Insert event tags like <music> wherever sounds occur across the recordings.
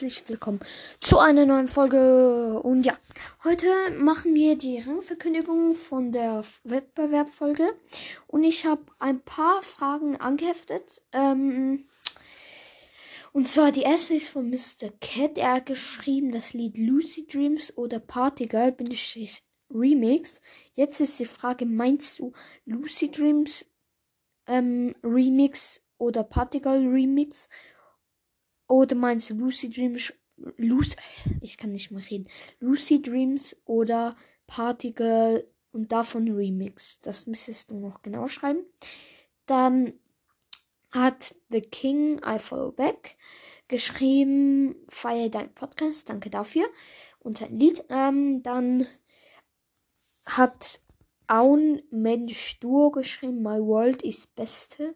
herzlich willkommen zu einer neuen Folge. Und ja, heute machen wir die Rangverkündigung von der Wettbewerbfolge. Und ich habe ein paar Fragen angeheftet. Ähm, und zwar die erste ist von Mr. Cat. Er hat geschrieben das Lied Lucy Dreams oder Party Girl bin ich Remix. Jetzt ist die Frage, meinst du Lucy Dreams ähm, Remix oder Party Girl Remix? Oder meinst du Lucy Dreams, Lucy, ich kann nicht mehr reden, Lucy Dreams oder Party Girl und davon Remix? Das müsstest du noch genau schreiben. Dann hat The King I Follow Back geschrieben, feier dein Podcast, danke dafür. Und sein Lied. Ähm, dann hat Aun Mensch Duo geschrieben, My World is Beste.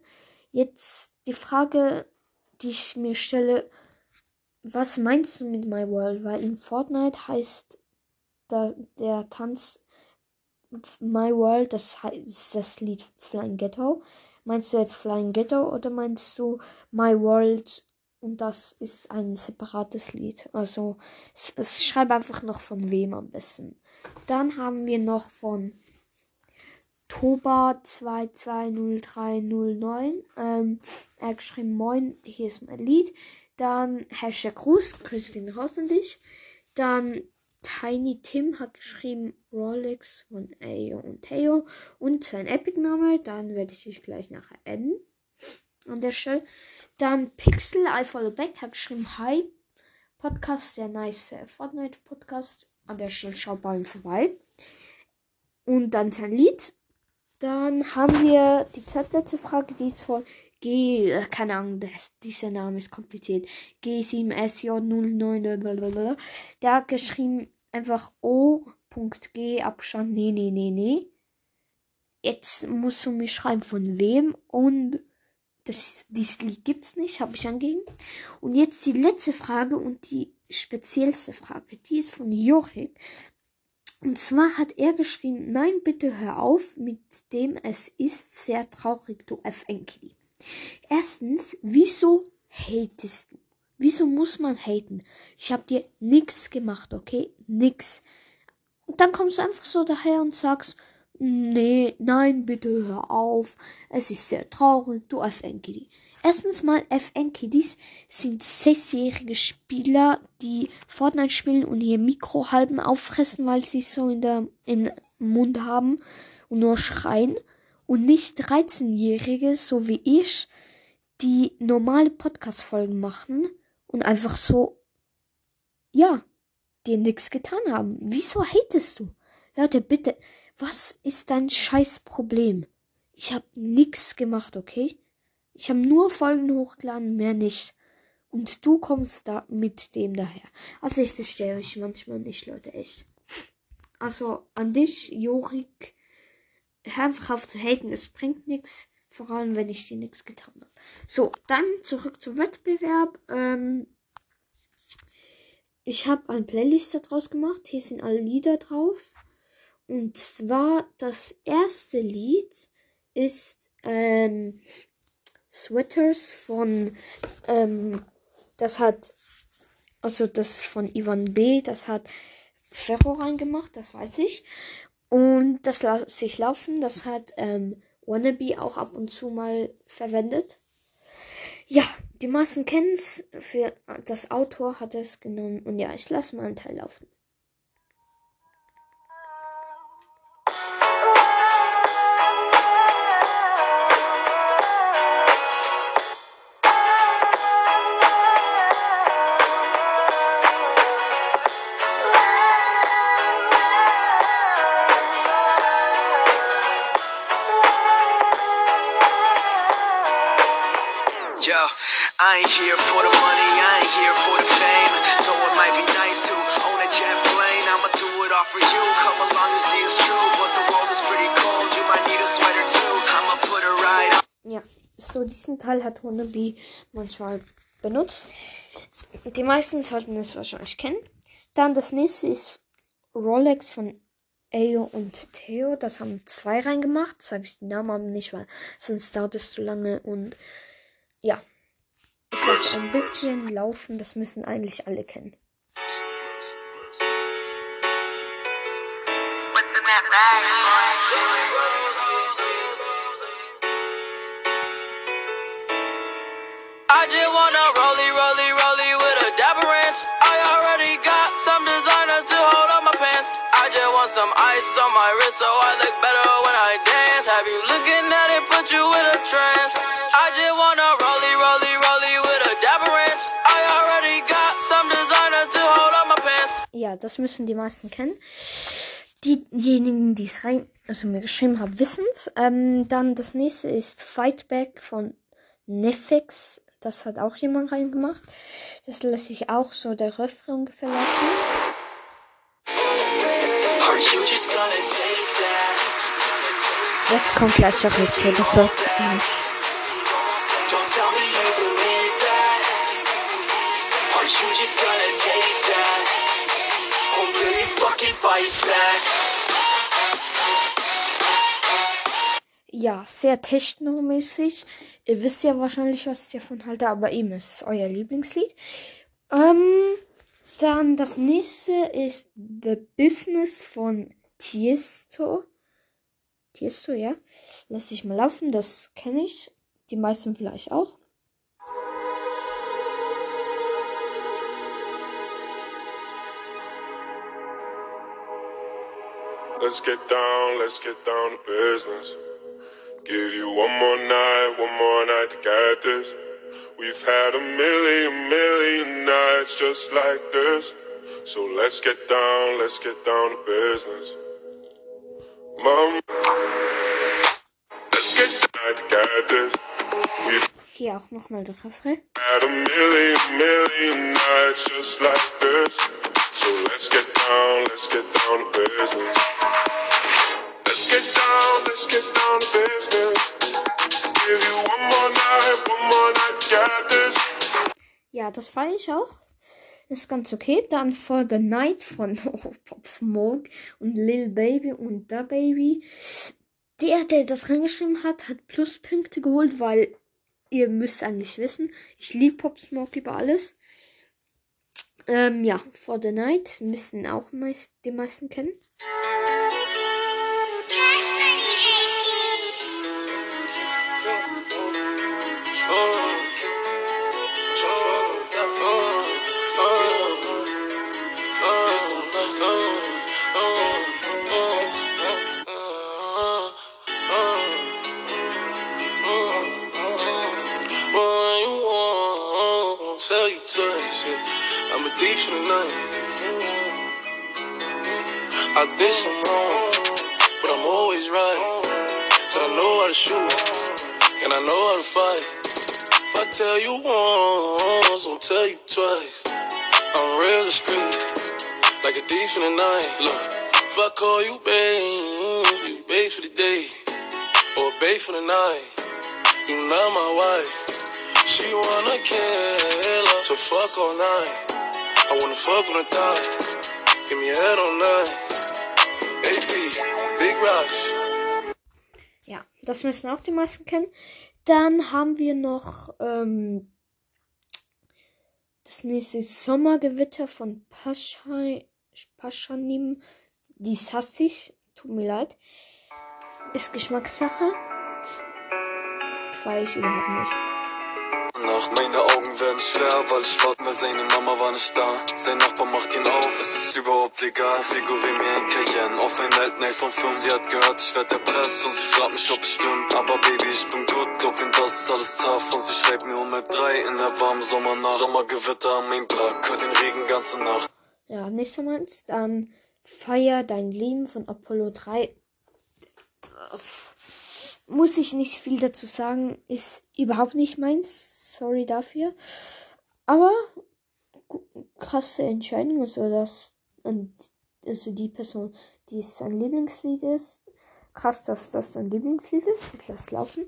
Jetzt die Frage, die ich mir stelle, was meinst du mit My World? Weil in Fortnite heißt da, der Tanz My World, das heißt das Lied Flying Ghetto. Meinst du jetzt Flying Ghetto oder meinst du My World und das ist ein separates Lied? Also es, es schreib einfach noch von wem am besten. Dann haben wir noch von Toba 220309. Ähm, er hat geschrieben, moin, hier ist mein Lied. Dann Hashtag Gruß, Grüße gehen raus an dich. Dann Tiny Tim hat geschrieben Rolex von Ayo und Theo und sein Epic-Name. Dann werde ich dich gleich nachher adden. An der Stelle. Dann Pixel, I follow back, hat geschrieben Hi. Podcast, sehr nice Fortnite Podcast. An der Stelle schaut bei ihm vorbei. Und dann sein Lied. Dann haben wir die zweitletzte Frage, die ist von G, äh, keine Ahnung, das, dieser Name ist kompliziert. G7SJ09, der hat geschrieben einfach O.G Abstand, nee, nee, nee, nee. Jetzt musst du mir schreiben, von wem und das, dieses Lied gibt's nicht, habe ich angegeben. Und jetzt die letzte Frage und die speziellste Frage, die ist von Jorik. Und zwar hat er geschrieben, nein, bitte hör auf mit dem, es ist sehr traurig, du FNKD. Erstens, wieso hatest du? Wieso muss man haten? Ich habe dir nichts gemacht, okay? Nix. Und dann kommst du einfach so daher und sagst, nee, nein, bitte hör auf. Es ist sehr traurig, du FNKD. Erstens mal, FN-Kiddies sind sechsjährige Spieler, die Fortnite spielen und ihr Mikro halben auffressen, weil sie es so in der in Mund haben und nur schreien. Und nicht 13-Jährige, so wie ich, die normale Podcast-Folgen machen und einfach so, ja, dir nichts getan haben. Wieso hatest du? Leute, bitte, was ist dein scheiß Problem? Ich hab nichts gemacht, okay? Ich habe nur Folgen hochgeladen, mehr nicht. Und du kommst da mit dem daher. Also ich verstehe euch manchmal nicht, Leute, echt. Also an dich, Jorik, hör einfach auf zu haten, es bringt nichts. Vor allem, wenn ich dir nichts getan habe. So, dann zurück zum Wettbewerb. Ähm, ich habe eine Playlist daraus gemacht. Hier sind alle Lieder drauf. Und zwar das erste Lied ist ähm, Sweaters von, ähm, das hat, also das von Ivan B., das hat Ferro reingemacht, das weiß ich. Und das lasse ich laufen, das hat ähm, Wannabe auch ab und zu mal verwendet. Ja, die meisten kennen es, für das Autor hat es genommen und ja, ich lasse mal einen Teil laufen. Ja, so diesen Teil hat Wannabe manchmal benutzt. Die meisten sollten es wahrscheinlich kennen. Dann das nächste ist Rolex von Ayo und Theo. Das haben zwei reingemacht. Sage ich die Namen aber nicht, weil sonst dauert es zu lange. Und ja, ich lasse ein bisschen laufen. Das müssen eigentlich alle kennen. I wrist so I look better when I dance. Have you looking at it, put you in a trance? I just wanna rollie, rollie, rollie with a dapper ranch. I already got some designer to hold on my pants. Ja, das müssen die meisten kennen. Diejenigen, die es rein, also mir geschrieben haben, wissen es. Ähm, dann das nächste ist Fightback von Nefix. Das hat auch jemand reingemacht. Das lässt sich auch so der Refrain ungefähr laufen. Take that? Or will you fucking fight back? Ja, sehr technomäßig. Ihr wisst ja wahrscheinlich, was ich davon halte, aber eben ist euer Lieblingslied. Ähm, dann das nächste ist The Business von Tiesto. Tiesto, ja. Lass dich mal laufen, das kenne ich. Die meisten vielleicht auch. Let's get down, let's get down to business. Give you one more night, one more night to get this. We've had a million, million nights just like this. So let's get down, let's get down to business. Mom, let's get this. Hier auch nochmal der Refrain. had a million, million nights just like this. So let's get down, let's get down to business. Let's get down, let's get down to business. Give you one more night, one more night to get this. Ja, das feiere ich auch. Ist ganz okay. Dann For the Night von <laughs> oh, Pop Smoke und Lil Baby und Da Baby. Der, der das reingeschrieben hat, hat Pluspunkte geholt, weil ihr müsst eigentlich wissen, ich liebe Pop Smoke über alles. Ähm, ja, For the Night müssen auch meist, die meisten kennen. I did some wrong, but I'm always right. Said I know how to shoot, and I know how to fight. If I tell you once, I'll tell you twice. I'm real discreet, like a thief in the night. Look, if I call you babe, you babe for the day, or babe for the night. You not my wife. She wanna kill her, so fuck all night. I wanna fuck on a thigh. Give me head all night. Ja, das müssen auch die meisten kennen. Dann haben wir noch ähm, das nächste Sommergewitter von Pascha, Paschanim. Dies hasse ich. Tut mir leid. Ist Geschmackssache. Feier ich überhaupt nicht. Nacht, meine Augen werden schwer, weil ich warte mir, seine Mama war nicht da. Sein Nachbar macht ihn auf, es ist überhaupt egal. Figurier mir ein Cayenne auf ein Altney von 5. Sie hat gehört, ich werd erpresst und sie fragt mich, ob es stimmt. Aber Baby, ich bin gut, glaub ihm, das ist alles tough. Und sie schreibt mir um halb drei in der warmen Sommernacht. Sommergewitter am Mainblock, hört den Regen ganze Nacht. Ja, nicht so meins. Dann Feier dein Leben von Apollo 3. Muss ich nicht viel dazu sagen. Ist überhaupt nicht meins. Sorry dafür. Aber krasse Entscheidung, also dass also die Person, die sein Lieblingslied ist. Krass, dass das sein Lieblingslied ist. Ich lass laufen.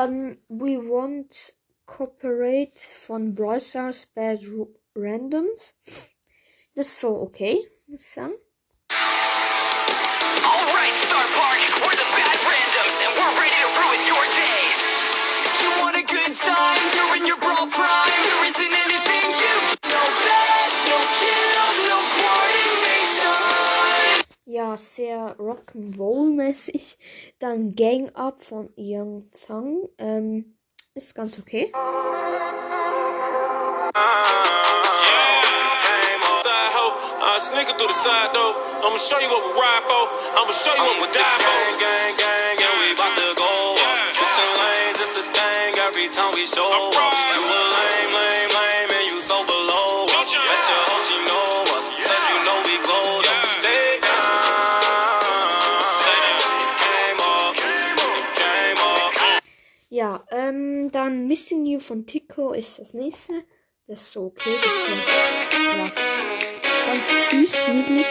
Dann We Want Cooperate von Brawl Stars Bad Randoms. Ist so okay, sagen. Alright, Star Park, we're the bad randoms, and we're ready to ruin your day. You want a good time during your brawl prime? Sehr Rock'n'Roll-mäßig. Dann Gang Up von Young Thug. Ähm, ist ganz okay. Side dann Missing You von Tico ist das nächste. Das ist so okay. Das ist so, ja, ganz süß, niedlich.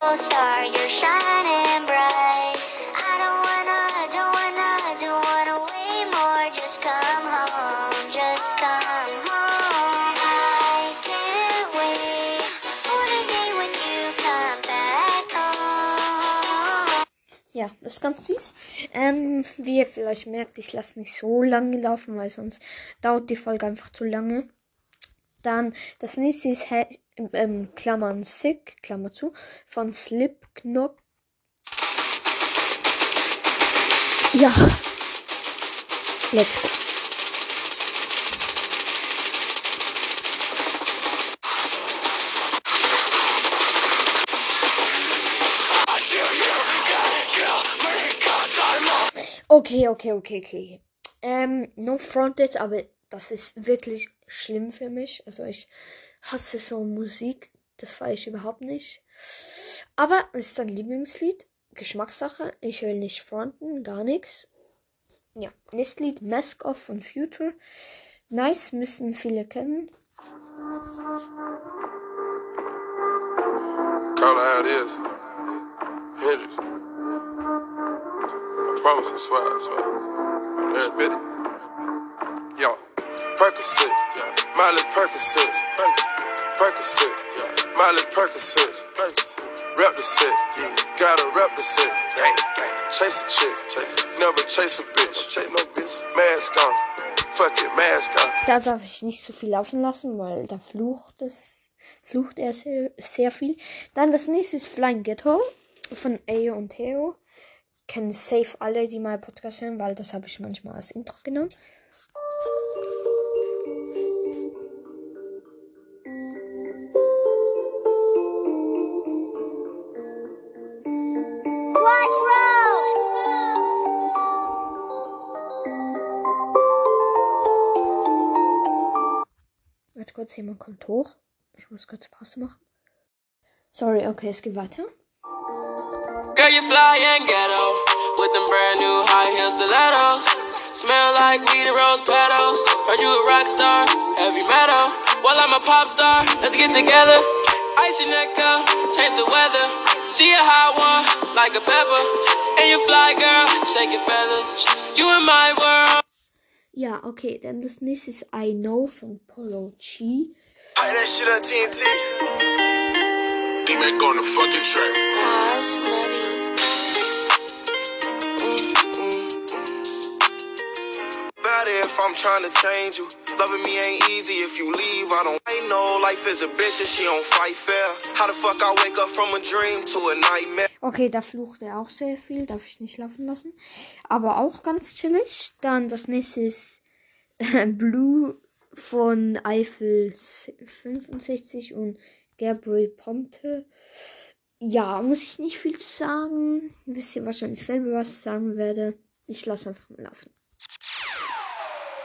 Oh, star, you're shining bright. I don't wanna, don't wanna, don't wanna wait more. Just come home, just come home. I can't wait for the day when you come back home. Ja, das ist ganz süß. Ähm, wie ihr vielleicht merkt, ich lasse nicht so lange laufen, weil sonst dauert die Folge einfach zu lange. Dann das nächste ist ähm, Klammern Sick, Klammer zu, von Slipknot. Ja. Let's go. Okay, okay, okay, okay. Ähm, no fronted, aber das ist wirklich schlimm für mich. Also ich hasse so Musik. Das feiere ich überhaupt nicht. Aber es ist ein Lieblingslied. Geschmackssache. Ich will nicht fronten, gar nichts. Ja, nächstes Lied Mask Off von Future. Nice, müssen viele kennen. Call it how it is. Hendrix. Promise, I swear, I swear. Spit it. Yo, Percocet, Miley Percocet, Percocet, Miley Percocet, rep the set, gotta rep the set. Chase a chick, never chase a bitch, chase no bitch, mask on, fuck it, mask on. Da darf ich nicht so viel laufen lassen, weil da flucht es, flucht er sehr, sehr viel. Dann das nächste ist Flying Ghetto von Ayo und Theo. Kennen safe alle, die mal Podcast hören, weil das habe ich manchmal als Intro genommen. Warte kurz, jemand kommt hoch. Ich muss kurz Pause machen. Sorry, okay, es geht weiter. Girl, you fly and ghetto with them brand new high heel stilettos. Smell like weed and rose petals. Heard you a rock star, heavy metal. Well, I'm a pop star. Let's get together. Ice your neck up, change the weather. She a hot one, like a pepper. And you fly, girl, shake your feathers. You in my world. Ja, okay, dann das nächste ist I Know von Polo G. Hey, that shit up TNT. D-Mac on the fucking track. Pause money. I'm trying to change you. Loving me ain't easy if you leave. I don't I know life is a bitch and she don't fight fair. How the fuck I wake up from a dream to a nightmare? Okay, da flucht er auch sehr viel, darf ich nicht laufen lassen. Aber auch ganz chillig. Dann das nächste ist <laughs> Blue von Eiffel 65 und Gabriel Ponte. Ja, muss ich nicht viel sagen. Wisst ihr wahrscheinlich selber, was ich sagen werde. Ich lasse einfach mal laufen.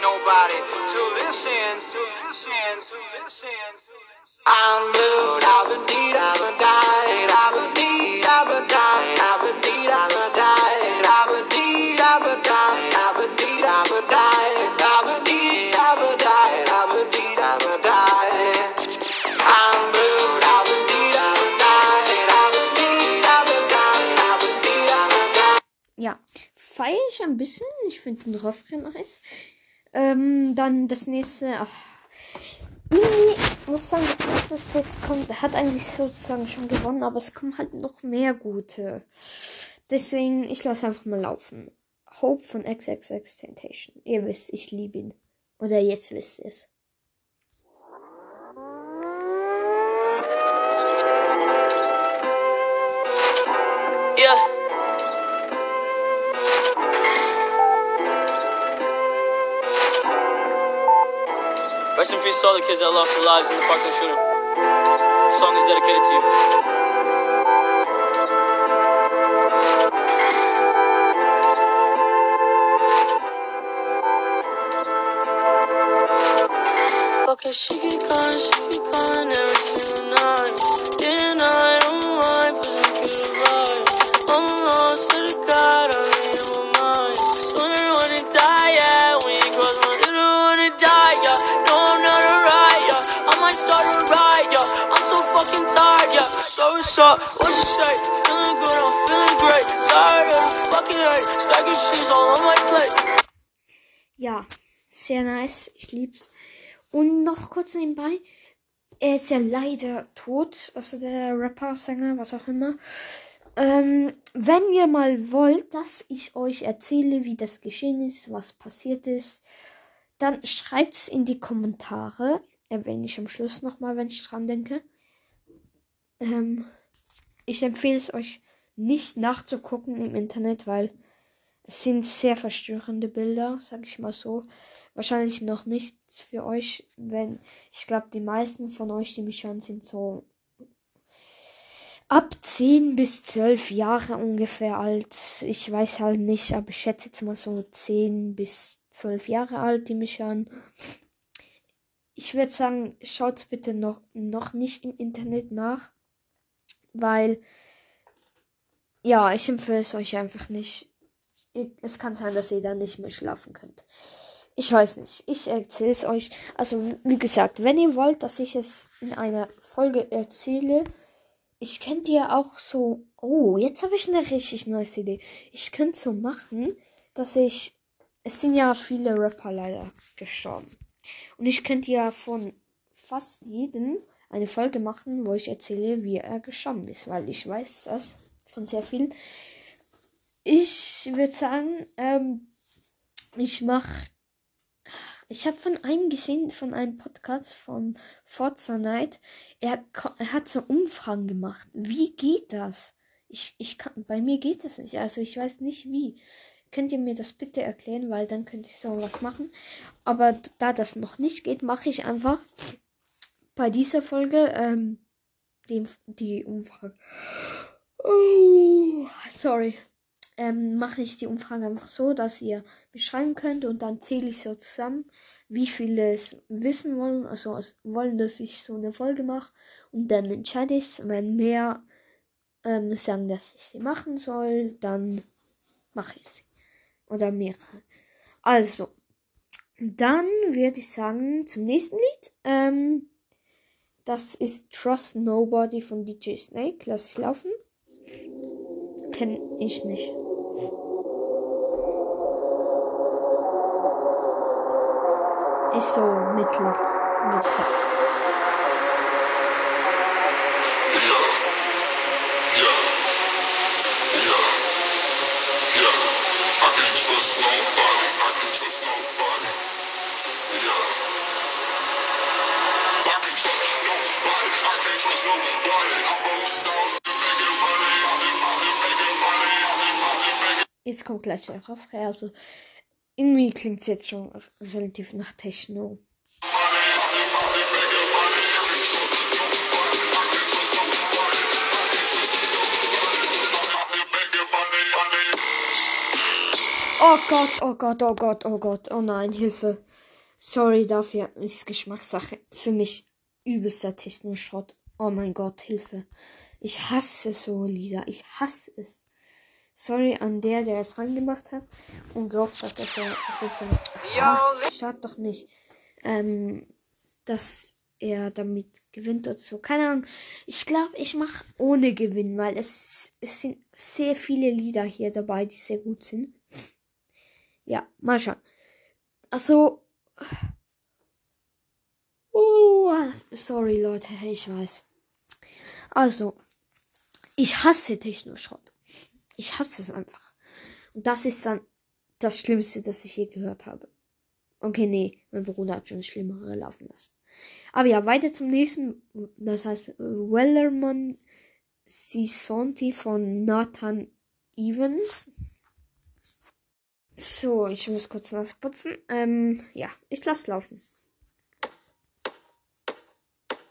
nobody to listen, to listen, to listen. I'm blue, da ba dee da ba die, da ba dee da ba die, da ba dee da ba die, da ba dee da ba die, da ba dee da ba die, da ba dee da ba die, da ba dee da ba die. I'm blue, da ba dee da ba die, da ba dee da ba die, da ba dee da ba die. Ja, feiere ich ein bisschen. Ich finde den Refrain nice. Ähm, dann das nächste. Ach, irgendwie muss sagen, das nächste, was jetzt kommt, hat eigentlich sozusagen schon gewonnen, aber es kommen halt noch mehr gute. Deswegen, ich lasse einfach mal laufen. Hope von XXX Temptation. Ihr wisst, ich liebe ihn. Oder jetzt wisst ihr es. Peace to the kids that lost their lives in the Parkland shooting. This song is dedicated to you. Okay, she keep calling, she keep calling So what's up? What you say? Feeling good, I'm feeling great. Tired fucking hate. Stacking cheese all on my plate. Ja, sehr nice. Ich lieb's. Und noch kurz nebenbei. Er ist ja leider tot. Also der Rapper, Sänger, was auch immer. Ähm, wenn ihr mal wollt, dass ich euch erzähle, wie das geschehen ist, was passiert ist, dann schreibt's in die Kommentare. Erwähne ich am Schluss nochmal, wenn ich dran denke. Ähm, ich empfehle es euch nicht nachzugucken im Internet, weil es sind sehr verstörende Bilder, sag ich mal so. Wahrscheinlich noch nichts für euch, wenn ich glaube, die meisten von euch, die mich schauen, sind so ab 10 bis 12 Jahre ungefähr alt. Ich weiß halt nicht, aber ich schätze jetzt mal so 10 bis 12 Jahre alt, die mich schauen. Ich würde sagen, schaut bitte noch, noch nicht im Internet nach, weil ja, ich empfehle es euch einfach nicht. Es kann sein, dass ihr dann nicht mehr schlafen könnt. Ich weiß nicht. Ich erzähle es euch. Also, wie gesagt, wenn ihr wollt, dass ich es in einer Folge erzähle, ich könnte ja auch so. Oh, jetzt habe ich eine richtig neue Idee. Ich könnte so machen, dass ich. Es sind ja viele Rapper leider gestorben. Und ich könnte ja von fast jedem eine Folge machen, wo ich erzähle, wie er gestorben ist, weil ich weiß das von sehr vielen. Ich würde sagen, ähm, ich mache ich habe von einem gesehen, von einem Podcast von Forza Night. Er, hat er hat so Umfragen gemacht. Wie geht das? Ich, ich kann, bei mir geht das nicht. Also ich weiß nicht wie. Könnt ihr mir das bitte erklären, weil dann könnte ich so was machen. Aber da das noch nicht geht, mache ich einfach bei dieser Folge ähm, die, die Umfrage. Oh, sorry ähm, mache ich die Umfrage einfach so, dass ihr beschreiben könnt und dann zähle ich so zusammen, wie viele es wissen wollen, also wollen, dass ich so eine Folge mache und dann entscheide ich es, wenn mehr ähm, sagen, dass ich sie machen soll, dann mache ich sie. Oder mehrere. Also, dann würde ich sagen, zum nächsten Lied. Ähm, das ist Trust Nobody von DJ Snake. Lass es laufen. Kenn ich nicht. Ist so mittel, würde ich sagen. Trust nobody. I can't trust nobody. Yeah. I can't trust nobody. I can't trust nobody. I'm from the south, still making money. I've been, I've been making money. I've been, I've been making Jetzt kommt gleich der Refrain. Also, irgendwie klingt es jetzt schon relativ nach Techno. Oh Gott, oh Gott, oh Gott, oh Gott, oh nein, Hilfe. Sorry dafür, ist Geschmackssache. Für mich übelster Techno-Shot. Oh mein Gott, Hilfe. Ich hasse so Lieder, ich hasse es. Sorry an der, der es reingemacht hat und gehofft hat, dass er. Ach, Start doch nicht. Ähm, dass er damit gewinnt oder so. Keine Ahnung. Ich glaube, ich mache ohne Gewinn, weil es, es sind sehr viele Lieder hier dabei, die sehr gut sind. Ja, mal schauen. Also. Oh, sorry Leute, ich weiß. Also, ich hasse Techno-Schrott. Ich hasse es einfach. Und das ist dann das Schlimmste, das ich je gehört habe. Okay, nee, mein Bruder hat schon Schlimmere laufen lassen. Aber ja, weiter zum nächsten. Das heißt Wellerman Sisonti von Nathan Evans. So, ich muss kurz nassputzen. Ähm, ja, ich lasse laufen.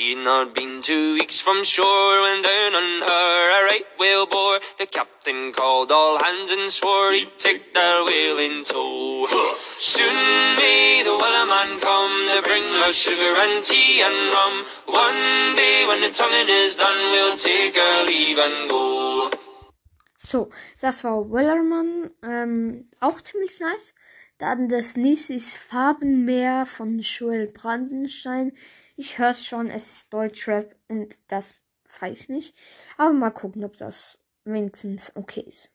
She'd not been two weeks from shore when down on her a right whale bore. The captain called all hands and swore he'd take that whale in tow. Soon may the Wellerman come to bring us sugar and tea and rum. One day when the tonguing is done, we'll take our leave and go. So, das war Wellerman. Ähm, auch ziemlich nice. Dann das nächste ist Farbenmeer von Joel Brandenstein. Ich höre schon, es ist Deutschrap und das weiß ich nicht. Aber mal gucken, ob das wenigstens okay ist.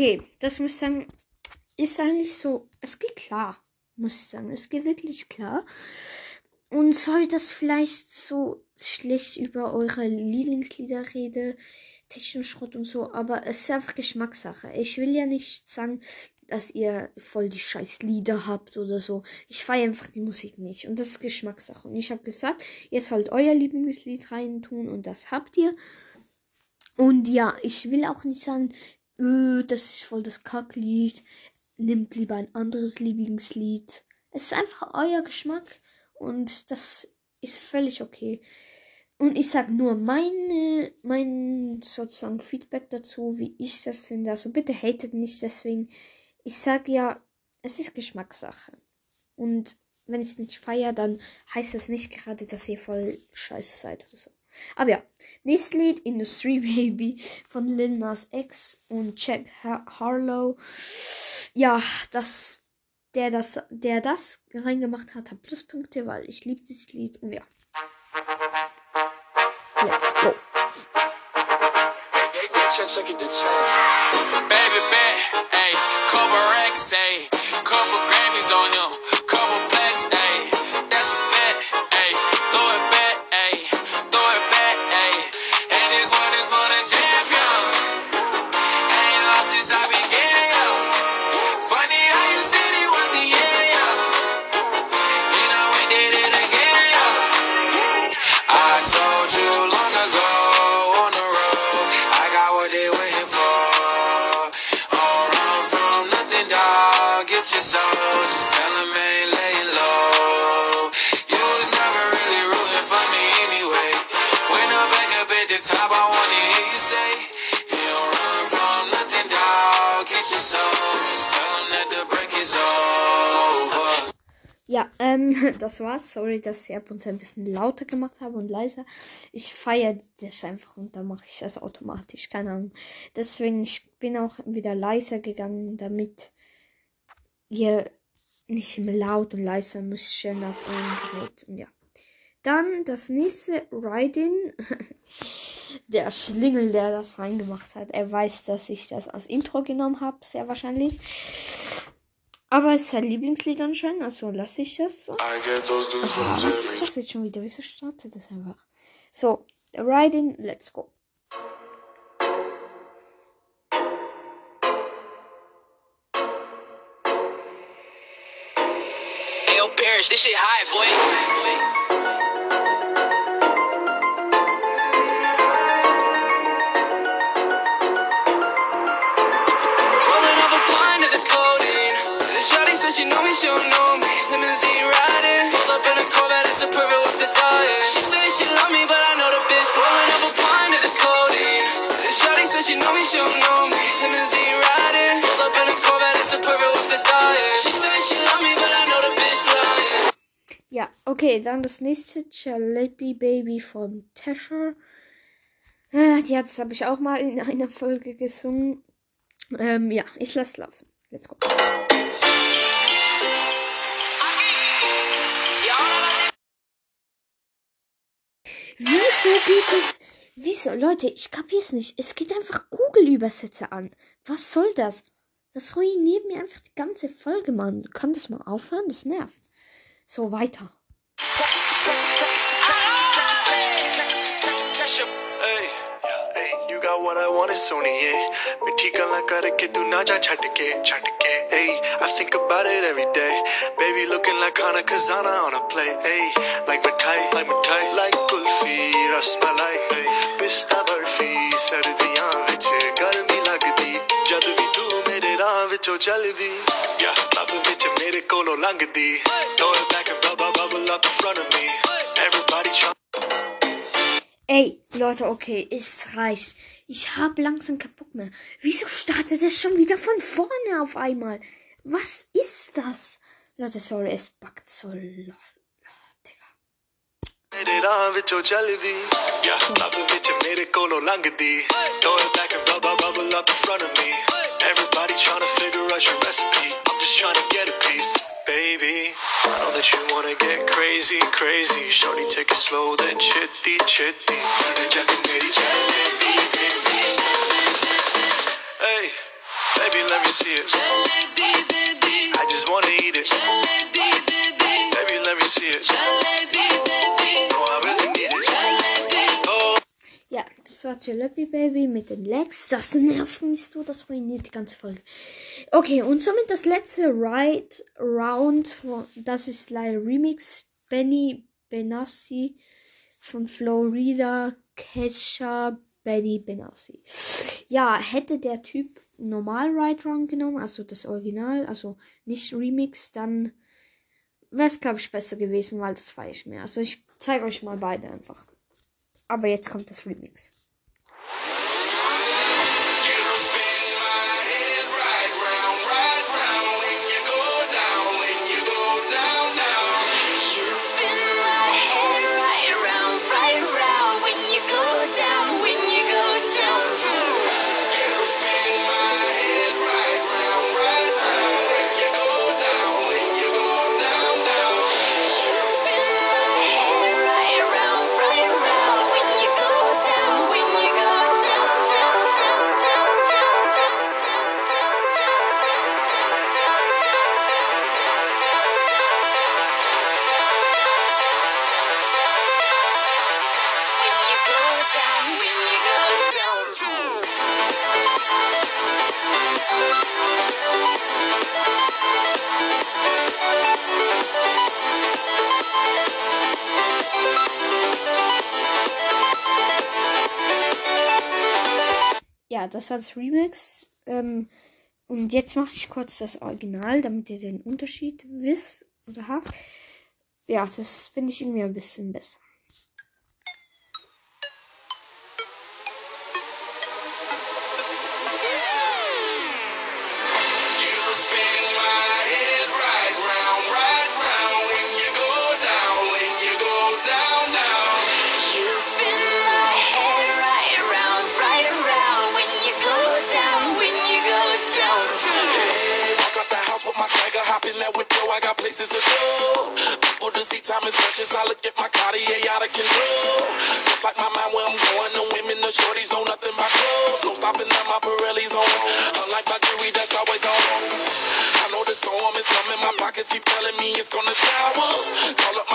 Okay, das muss ich sagen, ist eigentlich so, es geht klar, muss ich sagen. Es geht wirklich klar. Und sorry, dass vielleicht so schlecht über eure Lieblingslieder rede, Technoschrott und so, aber es ist einfach Geschmackssache. Ich will ja nicht sagen, dass ihr voll die scheiß Lieder habt oder so. Ich feiere einfach die Musik nicht und das ist Geschmackssache. Und ich habe gesagt, ihr sollt euer Lieblingslied reintun und das habt ihr. Und ja, ich will auch nicht sagen, öh, das ist voll das Kacklied. Nimmt lieber ein anderes Lieblingslied. Es ist einfach euer Geschmack und das ist völlig okay. Und ich sag nur meine, mein sozusagen Feedback dazu, wie ich das finde. Also bitte hatet nicht deswegen. Ich sag ja, es ist Geschmackssache. Und wenn ich es nicht feiere, dann heißt das nicht gerade, dass ihr voll scheiße seid oder so. Aber ja, nächstes Lied Industry <laughs> Baby von Lil Nas X und Jack Har Harlow. Ja, das, der das, der das reingemacht hat, hat Pluspunkte, weil ich liebe dieses Lied und ja. Let's go. Baby bet, ayy, couple racks, ayy, couple Grammys on him, das war's. Sorry, dass ich ab und zu ein bisschen lauter gemacht habe und leiser. Ich feiere das einfach und dann mache ich das automatisch. Keine Ahnung. Deswegen, ich bin auch wieder leiser gegangen, damit ihr nicht immer laut und leiser müsst schön auf und und ja. Dann das nächste Raiden. <laughs> der Schlingel, der das reingemacht hat. Er weiß, dass ich das als Intro genommen habe, sehr wahrscheinlich. Aber es ist sein Lieblingslied anscheinend, also lasse ich das so. Was ist Jerry's. das jetzt schon wieder? Wieso startet das einfach? So, Raiden, let's go. This shit high, boy. Said she know me, she don't know me. Limousine riding, pulled up in a Corvette, that's a perfect with the dying. She said she love me, but I know the bitch. Rolling up a pint of the codeine. Shawty said she know me, she don't know me. Limousine riding, pulled up in a Corvette, that's a perfect with the dying. She said she love me, but I know the bitch lying. Ja, okay, dann das nächste Jalebi Baby von Tasher. Äh, die hat es, habe ich auch mal in einer Folge gesungen. Ähm, ja, ich lasse laufen. Let's go. Wieso geht es? Wieso? Leute, ich kapier's nicht. Es geht einfach Google-Übersetzer an. Was soll das? Das ruiniert mir einfach die ganze Folge, Mann. Kann das mal aufhören? Das nervt. So, weiter. what I want is ਸੋਣੀਏ ਮਿੱਠੀ ਗੱਲਾਂ ਕਰਕੇ ਤੂੰ ਨਾ ਜਾ ਛੱਡ ਕੇ ਛੱਡ I think about it every day. Baby looking like Hana Kazana on a play A like mithai like mithai like kulfi rasmalai pista barfi ਸਰਦੀਆਂ ਵਿੱਚ ਗਰਮੀ ਲੱਗਦੀ ਜਦ ਵੀ ਤੂੰ ਮੇਰੇ ਰਾਹ ਵਿੱਚੋਂ ਚੱਲਦੀ ਯਾ ਲੱਭ ਵਿੱਚ ਮੇਰੇ ਕੋਲੋਂ ਲੰਘਦੀ ਥੋੜ back bubble up in front of me. everybody Ey, Leute, okay, es reicht. Ich habe langsam keinen Bock mehr. Wieso startet es schon wieder von vorne auf einmal? Was ist das? Leute, sorry, es backt so. Oh, Digga. ਮੇਰੇ baby. I know that you wanna get crazy, crazy. Shorty, take it slow, then chitty, chitty. Hey, baby, let me see it. I just wanna eat it. Baby, let me see it. Das war Jalebi Baby mit den Legs. Das nervt mich so, das ruiniert die ganze Folge. Okay, und somit das letzte Ride Round. Von, das ist leider Remix. Benny Benassi von Florida Kesha Benny Benassi. Ja, hätte der Typ normal Ride Round genommen, also das Original, also nicht Remix, dann wäre es, glaube ich, besser gewesen, weil das feiere ich mehr. Also ich zeige euch mal beide einfach. Aber jetzt kommt das Remix. Das war das Remix. Ähm, und jetzt mache ich kurz das Original, damit ihr den Unterschied wisst oder habt. Ja, das finde ich irgendwie ein bisschen besser. Got places to go. People to see, time is precious. I look at my Cartier out of control. Just like my mind where I'm going, the women, the shorties know nothing but clothes. No stopping at my Pirelli's on. Unlike my jewelry, that's always on. I know the storm is coming, my pockets keep telling me it's gonna shower. Call up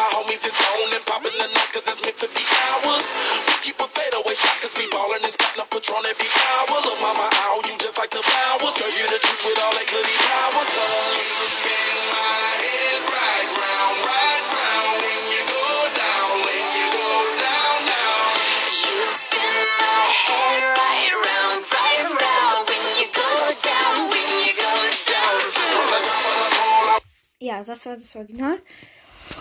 das war das Original.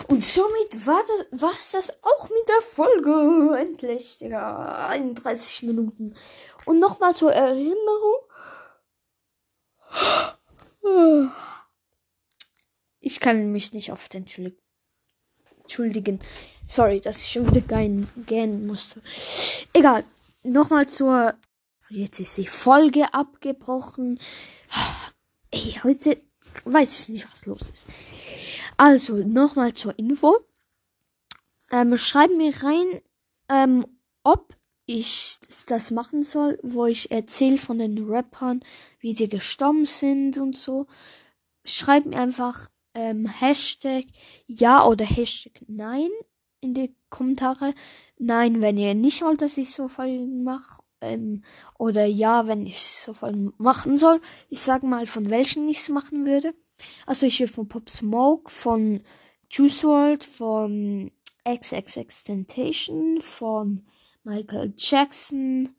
Und somit war das, das auch mit der Folge. Endlich, Digga. 31 Minuten. Und nochmal zur Erinnerung. Ich kann mich nicht oft entschuldigen. Sorry, dass ich schon wieder gähnen, gähnen musste. Egal. Nochmal zur. Jetzt ist die Folge abgebrochen. Ey, heute weiß ich nicht, was los ist. Also, nochmal zur Info. Ähm, schreib mir rein, ähm, ob ich das machen soll, wo ich erzähle von den Rappern, wie die gestorben sind und so. Schreib mir einfach ähm, Hashtag ja oder Hashtag nein in die Kommentare. Nein, wenn ihr nicht wollt, dass ich so Folgen mache. Ähm, oder ja, wenn ich so Folgen machen soll. Ich sag mal, von welchen ich es machen würde. Also ich will von Pop Smoke, von Juice WRLD, von XXX Temptation, von Michael Jackson.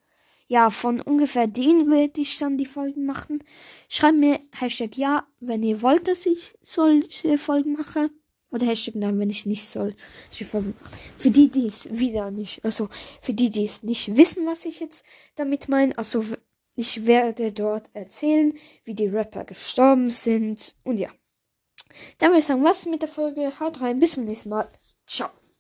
Ja, von ungefähr denen werde ich dann die Folgen machen. Schreibt mir Hashtag ja, wenn ihr wollt, dass ich solche Folgen mache. Oder Hashtag nein, wenn ich nicht soll. mache. Für die, die es wieder nicht, also für die, die es nicht wissen, was ich jetzt damit meine. Also ich werde dort erzählen, wie die Rapper gestorben sind. Und ja. Dann würde ich sagen, was mit der Folge. Haut rein, bis zum nächsten Mal. Ciao.